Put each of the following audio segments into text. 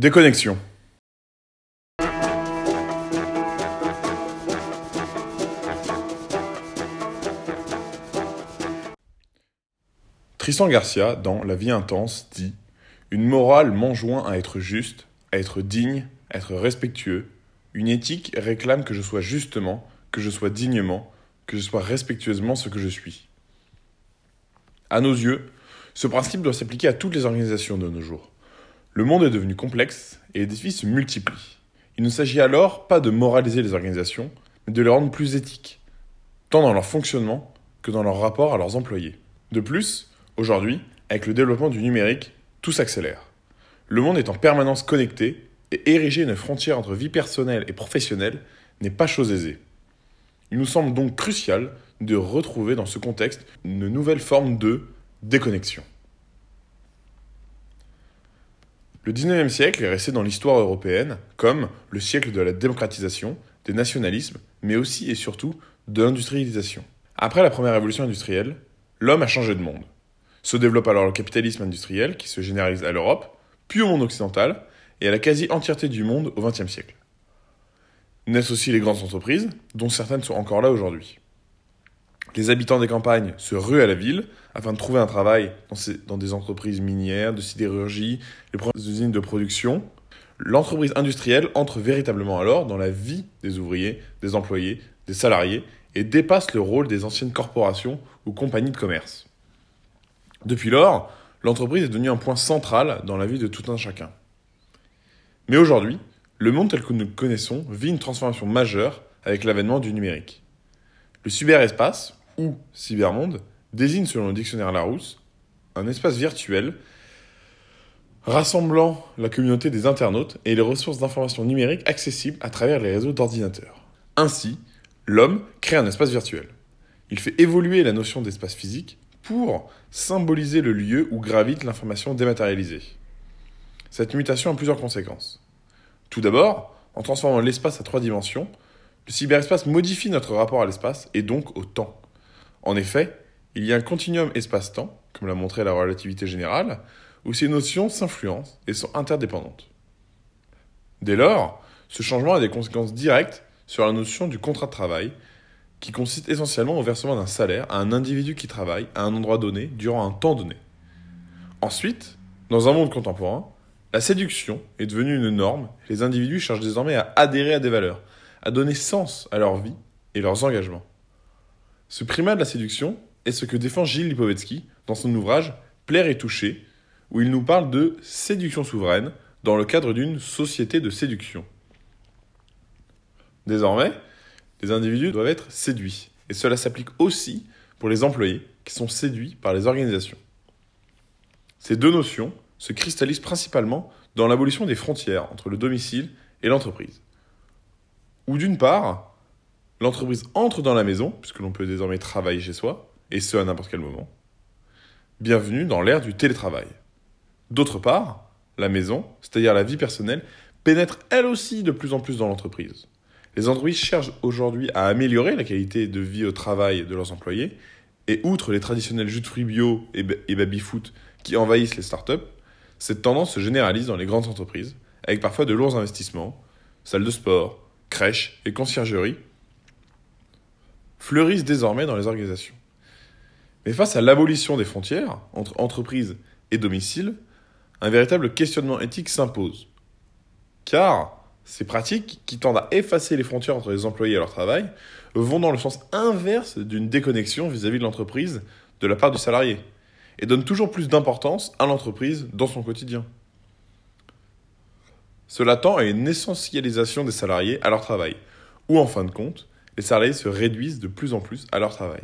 Déconnexion. Tristan Garcia, dans La vie intense, dit Une morale m'enjoint à être juste, à être digne, à être respectueux. Une éthique réclame que je sois justement, que je sois dignement, que je sois respectueusement ce que je suis. À nos yeux, ce principe doit s'appliquer à toutes les organisations de nos jours. Le monde est devenu complexe et les défis se multiplient. Il ne s'agit alors pas de moraliser les organisations, mais de les rendre plus éthiques, tant dans leur fonctionnement que dans leur rapport à leurs employés. De plus, Aujourd'hui, avec le développement du numérique, tout s'accélère. Le monde est en permanence connecté et ériger une frontière entre vie personnelle et professionnelle n'est pas chose aisée. Il nous semble donc crucial de retrouver dans ce contexte une nouvelle forme de déconnexion. Le 19e siècle est resté dans l'histoire européenne comme le siècle de la démocratisation, des nationalismes, mais aussi et surtout de l'industrialisation. Après la première révolution industrielle, l'homme a changé de monde. Se développe alors le capitalisme industriel qui se généralise à l'Europe, puis au monde occidental et à la quasi-entièreté du monde au XXe siècle. Naissent aussi les grandes entreprises, dont certaines sont encore là aujourd'hui. Les habitants des campagnes se ruent à la ville afin de trouver un travail dans, des entreprises minières, de sidérurgie, les usines de production. L'entreprise industrielle entre véritablement alors dans la vie des ouvriers, des employés, des salariés et dépasse le rôle des anciennes corporations ou compagnies de commerce. Depuis lors, l'entreprise est devenue un point central dans la vie de tout un chacun. Mais aujourd'hui, le monde tel que nous le connaissons vit une transformation majeure avec l'avènement du numérique. Le cyberespace, ou cybermonde, désigne selon le dictionnaire Larousse un espace virtuel rassemblant la communauté des internautes et les ressources d'information numériques accessibles à travers les réseaux d'ordinateurs. Ainsi, l'homme crée un espace virtuel. Il fait évoluer la notion d'espace physique pour symboliser le lieu où gravite l'information dématérialisée. Cette mutation a plusieurs conséquences. Tout d'abord, en transformant l'espace à trois dimensions, le cyberespace modifie notre rapport à l'espace et donc au temps. En effet, il y a un continuum espace-temps, comme l'a montré la relativité générale, où ces notions s'influencent et sont interdépendantes. Dès lors, ce changement a des conséquences directes sur la notion du contrat de travail qui consiste essentiellement au versement d'un salaire à un individu qui travaille à un endroit donné durant un temps donné. Ensuite, dans un monde contemporain, la séduction est devenue une norme les individus cherchent désormais à adhérer à des valeurs, à donner sens à leur vie et leurs engagements. Ce primat de la séduction est ce que défend Gilles Lipovetsky dans son ouvrage Plaire et toucher, où il nous parle de séduction souveraine dans le cadre d'une société de séduction. Désormais, les individus doivent être séduits. Et cela s'applique aussi pour les employés qui sont séduits par les organisations. Ces deux notions se cristallisent principalement dans l'abolition des frontières entre le domicile et l'entreprise. Où d'une part, l'entreprise entre dans la maison, puisque l'on peut désormais travailler chez soi, et ce à n'importe quel moment. Bienvenue dans l'ère du télétravail. D'autre part, la maison, c'est-à-dire la vie personnelle, pénètre elle aussi de plus en plus dans l'entreprise. Les entreprises cherchent aujourd'hui à améliorer la qualité de vie au travail de leurs employés. Et outre les traditionnels jus de fruits bio et baby-foot qui envahissent les startups, cette tendance se généralise dans les grandes entreprises, avec parfois de lourds investissements, salles de sport, crèches et conciergeries fleurissent désormais dans les organisations. Mais face à l'abolition des frontières entre entreprises et domicile, un véritable questionnement éthique s'impose. Car ces pratiques, qui tendent à effacer les frontières entre les employés et leur travail, vont dans le sens inverse d'une déconnexion vis-à-vis de l'entreprise de la part du salarié, et donnent toujours plus d'importance à l'entreprise dans son quotidien. Cela tend à une essentialisation des salariés à leur travail, où en fin de compte, les salariés se réduisent de plus en plus à leur travail.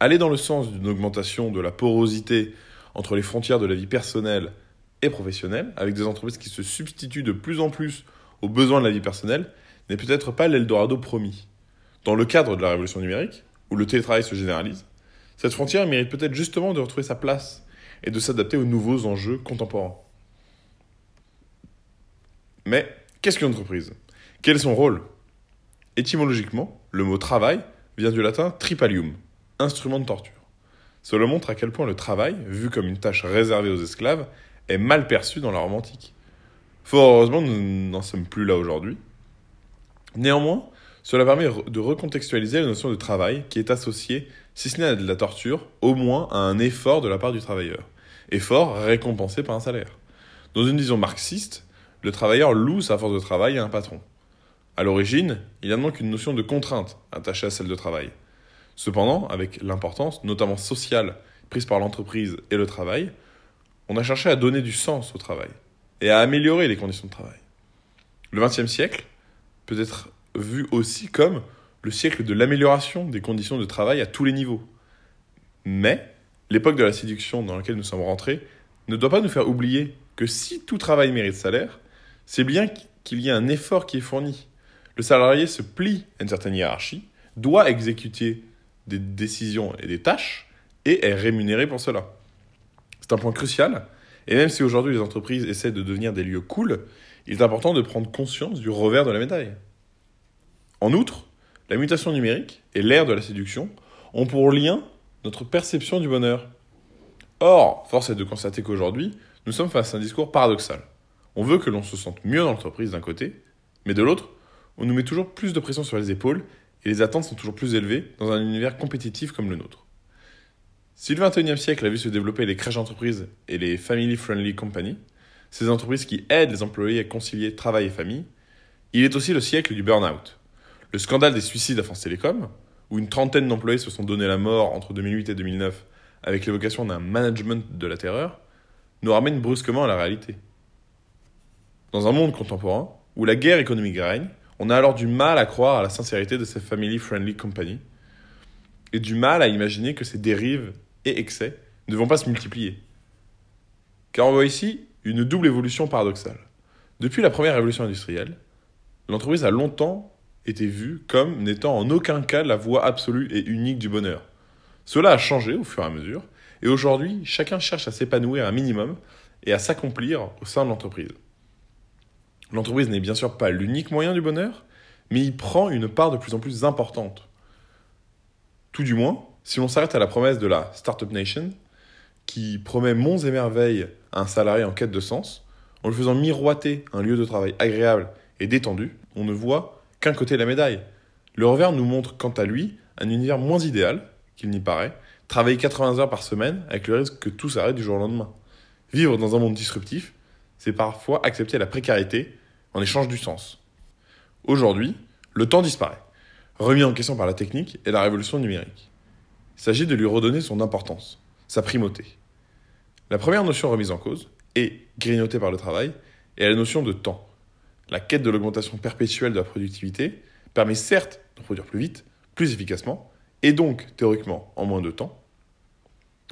Aller dans le sens d'une augmentation de la porosité entre les frontières de la vie personnelle et professionnelle, avec des entreprises qui se substituent de plus en plus aux besoins de la vie personnelle, n'est peut-être pas l'Eldorado promis. Dans le cadre de la révolution numérique, où le télétravail se généralise, cette frontière mérite peut-être justement de retrouver sa place et de s'adapter aux nouveaux enjeux contemporains. Mais qu'est-ce qu'une entreprise? Quel est son rôle? Étymologiquement, le mot travail vient du latin tripalium, instrument de torture. Cela montre à quel point le travail, vu comme une tâche réservée aux esclaves, est mal perçue dans la romantique. Fort heureusement, nous n'en sommes plus là aujourd'hui. Néanmoins, cela permet de recontextualiser la notion de travail qui est associée, si ce n'est à de la torture, au moins à un effort de la part du travailleur. Effort récompensé par un salaire. Dans une vision marxiste, le travailleur loue sa force de travail à un patron. À l'origine, il y a donc une notion de contrainte attachée à celle de travail. Cependant, avec l'importance, notamment sociale, prise par l'entreprise et le travail, on a cherché à donner du sens au travail et à améliorer les conditions de travail. Le XXe siècle peut être vu aussi comme le siècle de l'amélioration des conditions de travail à tous les niveaux. Mais l'époque de la séduction dans laquelle nous sommes rentrés ne doit pas nous faire oublier que si tout travail mérite salaire, c'est bien qu'il y ait un effort qui est fourni. Le salarié se plie à une certaine hiérarchie, doit exécuter des décisions et des tâches, et est rémunéré pour cela. C'est un point crucial, et même si aujourd'hui les entreprises essaient de devenir des lieux cool, il est important de prendre conscience du revers de la médaille. En outre, la mutation numérique et l'ère de la séduction ont pour lien notre perception du bonheur. Or, force est de constater qu'aujourd'hui, nous sommes face à un discours paradoxal. On veut que l'on se sente mieux dans l'entreprise d'un côté, mais de l'autre, on nous met toujours plus de pression sur les épaules et les attentes sont toujours plus élevées dans un univers compétitif comme le nôtre. Si le XXIe siècle a vu se développer les crèches d'entreprise et les Family Friendly Companies, ces entreprises qui aident les employés à concilier travail et famille, il est aussi le siècle du burn-out. Le scandale des suicides à France Télécom, où une trentaine d'employés se sont donné la mort entre 2008 et 2009 avec l'évocation d'un management de la terreur, nous ramène brusquement à la réalité. Dans un monde contemporain, où la guerre économique règne, on a alors du mal à croire à la sincérité de ces family-friendly companies, et du mal à imaginer que ces dérives et excès ne vont pas se multiplier. Car on voit ici une double évolution paradoxale. Depuis la première révolution industrielle, l'entreprise a longtemps était vue comme n'étant en aucun cas la voie absolue et unique du bonheur. Cela a changé au fur et à mesure, et aujourd'hui, chacun cherche à s'épanouir un minimum et à s'accomplir au sein de l'entreprise. L'entreprise n'est bien sûr pas l'unique moyen du bonheur, mais il prend une part de plus en plus importante. Tout du moins, si l'on s'arrête à la promesse de la Startup Nation, qui promet monts et merveilles à un salarié en quête de sens, en lui faisant miroiter un lieu de travail agréable et détendu, on ne voit qu'un côté de la médaille. Le revers nous montre quant à lui un univers moins idéal qu'il n'y paraît, travailler 80 heures par semaine avec le risque que tout s'arrête du jour au lendemain. Vivre dans un monde disruptif, c'est parfois accepter la précarité en échange du sens. Aujourd'hui, le temps disparaît, remis en question par la technique et la révolution numérique. Il s'agit de lui redonner son importance, sa primauté. La première notion remise en cause, et grignotée par le travail, est la notion de temps la quête de l'augmentation perpétuelle de la productivité permet certes de produire plus vite, plus efficacement, et donc théoriquement en moins de temps,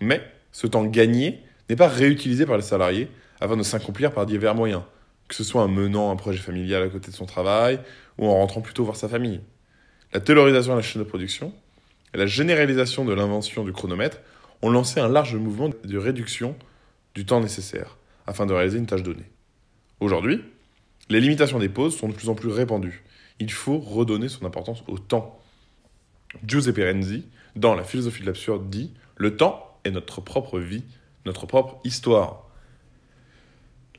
mais ce temps gagné n'est pas réutilisé par les salariés afin de s'accomplir par divers moyens, que ce soit en menant un projet familial à côté de son travail ou en rentrant plutôt voir sa famille. La taylorisation de la chaîne de production et la généralisation de l'invention du chronomètre ont lancé un large mouvement de réduction du temps nécessaire afin de réaliser une tâche donnée. Aujourd'hui, les limitations des pauses sont de plus en plus répandues. Il faut redonner son importance au temps. Giuseppe Renzi, dans La philosophie de l'absurde, dit Le temps est notre propre vie, notre propre histoire.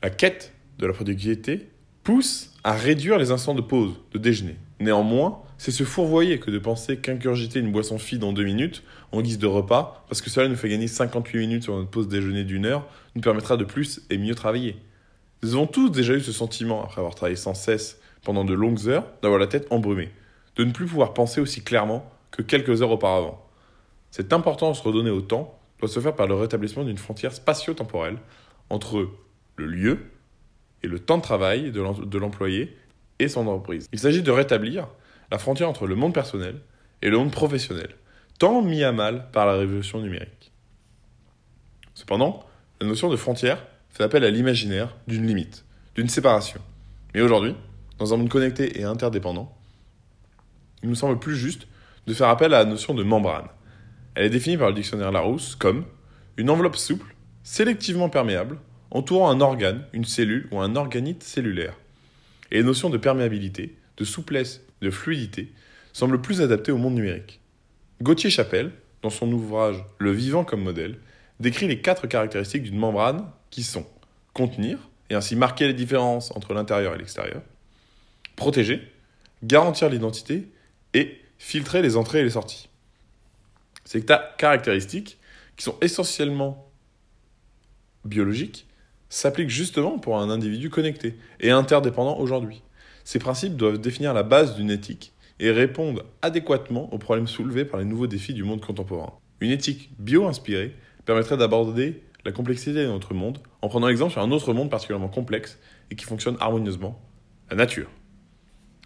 La quête de la productivité pousse à réduire les instants de pause, de déjeuner. Néanmoins, c'est se fourvoyer que de penser qu'ingurgiter une boisson fide en deux minutes en guise de repas, parce que cela nous fait gagner 58 minutes sur notre pause déjeuner d'une heure, nous permettra de plus et mieux travailler. Nous avons tous déjà eu ce sentiment, après avoir travaillé sans cesse pendant de longues heures, d'avoir la tête embrumée, de ne plus pouvoir penser aussi clairement que quelques heures auparavant. Cette importance redonnée au temps doit se faire par le rétablissement d'une frontière spatio-temporelle entre le lieu et le temps de travail de l'employé et son entreprise. Il s'agit de rétablir la frontière entre le monde personnel et le monde professionnel, tant mis à mal par la révolution numérique. Cependant, la notion de frontière fait appel à l'imaginaire d'une limite, d'une séparation. Mais aujourd'hui, dans un monde connecté et interdépendant, il nous semble plus juste de faire appel à la notion de membrane. Elle est définie par le dictionnaire Larousse comme une enveloppe souple, sélectivement perméable, entourant un organe, une cellule ou un organite cellulaire. Et les notions de perméabilité, de souplesse, de fluidité semblent plus adaptées au monde numérique. Gauthier Chapelle, dans son ouvrage Le vivant comme modèle, décrit les quatre caractéristiques d'une membrane qui sont contenir et ainsi marquer les différences entre l'intérieur et l'extérieur, protéger, garantir l'identité et filtrer les entrées et les sorties. Ces caractéristiques, qui sont essentiellement biologiques, s'appliquent justement pour un individu connecté et interdépendant aujourd'hui. Ces principes doivent définir la base d'une éthique et répondent adéquatement aux problèmes soulevés par les nouveaux défis du monde contemporain. Une éthique bio-inspirée permettrait d'aborder la complexité de notre monde en prenant l'exemple sur un autre monde particulièrement complexe et qui fonctionne harmonieusement, la nature.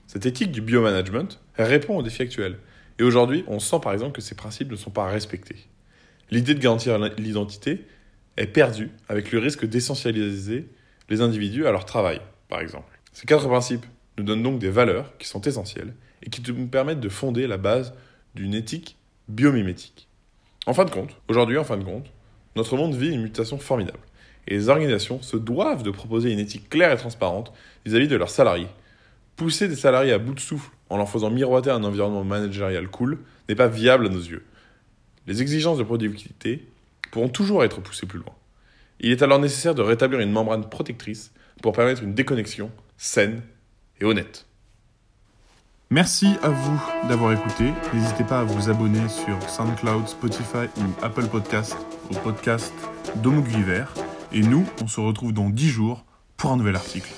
Cette éthique du biomanagement répond aux défis actuels. Et aujourd'hui, on sent par exemple que ces principes ne sont pas respectés. L'idée de garantir l'identité est perdue avec le risque d'essentialiser les individus à leur travail, par exemple. Ces quatre principes nous donnent donc des valeurs qui sont essentielles et qui nous permettent de fonder la base d'une éthique biomimétique. En fin de compte, aujourd'hui, en fin de compte, notre monde vit une mutation formidable. Et les organisations se doivent de proposer une éthique claire et transparente vis-à-vis de leurs salariés. Pousser des salariés à bout de souffle en leur faisant miroiter un environnement managérial cool n'est pas viable à nos yeux. Les exigences de productivité pourront toujours être poussées plus loin. Il est alors nécessaire de rétablir une membrane protectrice pour permettre une déconnexion saine et honnête. Merci à vous d'avoir écouté. N'hésitez pas à vous abonner sur SoundCloud, Spotify ou Apple Podcast au podcast d'Homo Et nous, on se retrouve dans 10 jours pour un nouvel article.